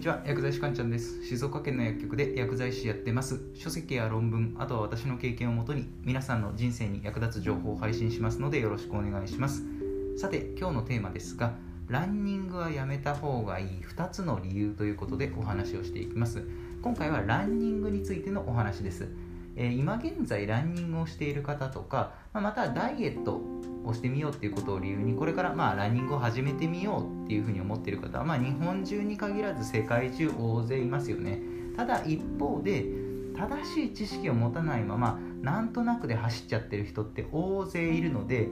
にちは薬剤師かんちゃんです。静岡県の薬局で薬剤師やってます。書籍や論文あとは私の経験をもとに皆さんの人生に役立つ情報を配信しますのでよろしくお願いします。さて今日のテーマですがランニングはやめた方がいい2つの理由ということでお話をしていきます。今回はランニングについてのお話です。え今現在ランニングをしている方とか、ままたダイエットをしてみようっていうことを理由にこれからまあランニングを始めてみようっていうふうに思っている方は、まあ、日本中に限らず世界中大勢いますよね。ただ一方で正しい知識を持たないままなんとなくで走っちゃってる人って大勢いるので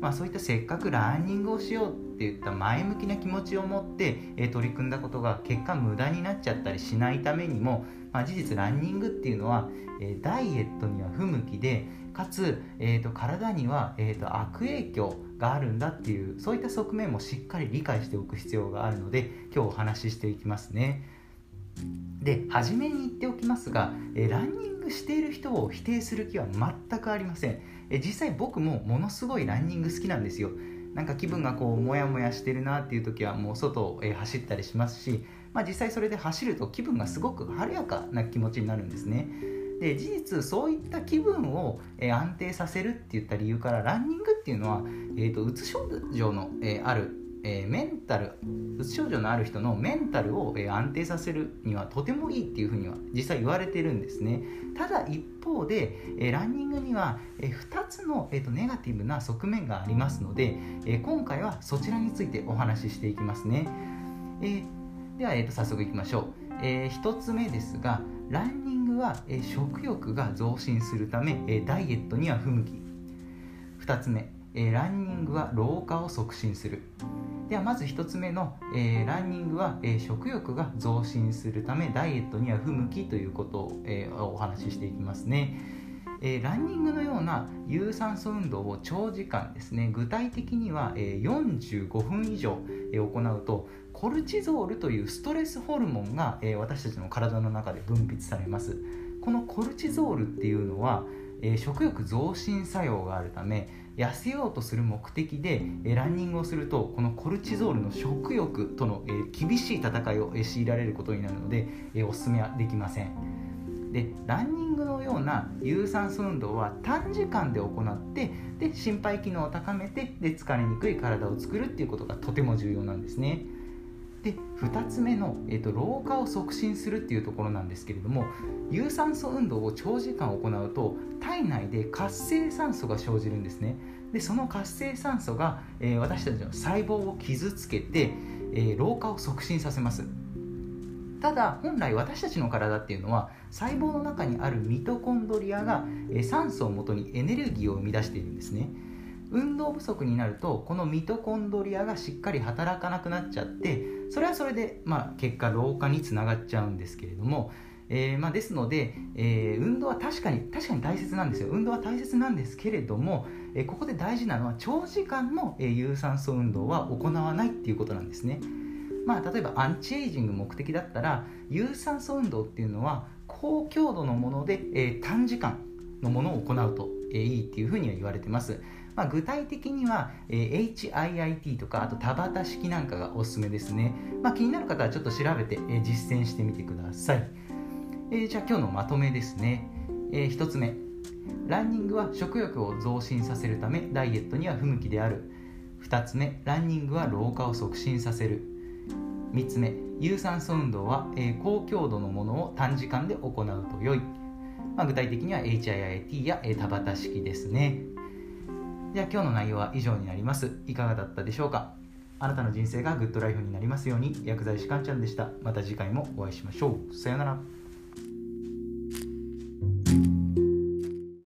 まあ、そういったせっかくランニングをしようっていった前向きな気持ちを持って、え、取り組んだことが結果無駄になっちゃったりしないためにも、まあ、事実ランニングっていうのは、え、ダイエットには不向きでかつ、えーと、体には、えーと、悪影響があるんだっていうそういった側面もしっかり理解しておく必要があるので今日お話ししていきますね。で初めに言っておきますが、え、ランニングしている人を否定する気は全くありません。え実際僕もものすごいランニング好きなんですよなんか気分がこうモヤモヤしてるなっていう時はもう外を、走ったりしますし、まあ、実際それで走ると気分がすごく晴れやかな気持ちになるんですねで事実そういった気分を、安定させるって言った理由からランニングっていうのは、えーと、うつ症状の、えあるえー、メンタルうつ症状のある人のメンタルを、えー、安定させるにはとてもいいっていうふうには実際言われてるんですね。ただ一方で、えー、ランニングには、え2つの、えーと、ネガティブな側面がありますので、え今回はそちらについてお話ししていきますね、えでは、えーと、早速いきましょう、え1つ目ですがランニングは、え食欲が増進するため、えダイエットには不向き。2つ目。えー、ランニングは老化を促進する。ではまず1つ目の、えー、ランニングは、えー、食欲が増進するためダイエットには不向きということを、えお話ししていきますね、えランニングのような有酸素運動を長時間ですね具体的には、え45分以上、え行うとコルチゾールというストレスホルモンが、え私たちの体の中で分泌されます。このコルチゾールっていうのは、え食欲増進作用があるため痩せようとする目的で、えランニングをするとこのコルチゾールの食欲との、え厳しい戦いを、え強いられることになるので、えおすすめはできませんでランニングのような有酸素運動は短時間で行ってで心肺機能を高めてで疲れにくい体を作るっていうことがとても重要なんですね。で2つ目の、えーと、老化を促進するっていうところなんですけれども有酸素運動を長時間行うと体内で活性酸素が生じるんですね。でその活性酸素が、えー、私たちの細胞を傷つけて、えー、老化を促進させます。ただ本来私たちの体っていうのは細胞の中にあるミトコンドリアが、えー、酸素をもとにエネルギーを生み出しているんですね。運動不足になるとこのミトコンドリアがしっかり働かなくなっちゃってそれはそれで、まあ、結果老化につながっちゃうんですけれども、えー、まあ、ですので、えー、運動は確かに確かに大切なんですよ運動は大切なんですけれども、えー、ここで大事なのは長時間の、え有酸素運動は行わないっていうことなんですね。まあ、例えばアンチエイジング目的だったら有酸素運動っていうのは高強度のもので、え短時間のものを行うと、えいいっていうふうには言われてます。まあ、具体的には、えー、HIIT とかあと田畑式なんかがおすすめですね、まあ、気になる方はちょっと調べて、えー、実践してみてください、えー、じゃあ今日のまとめですね、え1つ目。ランニングは食欲を増進させるためダイエットには不向きである。2つ目。ランニングは老化を促進させる。3つ目。有酸素運動は、え、高強度のものを短時間で行うと良い、まあ、具体的には HIIT や、え、田畑式ですね。では今日の内容は以上になります。いかがだったでしょうか？あなたの人生がグッドライフになりますように薬剤師かんちゃんでした。また次回もお会いしましょう。さようなら。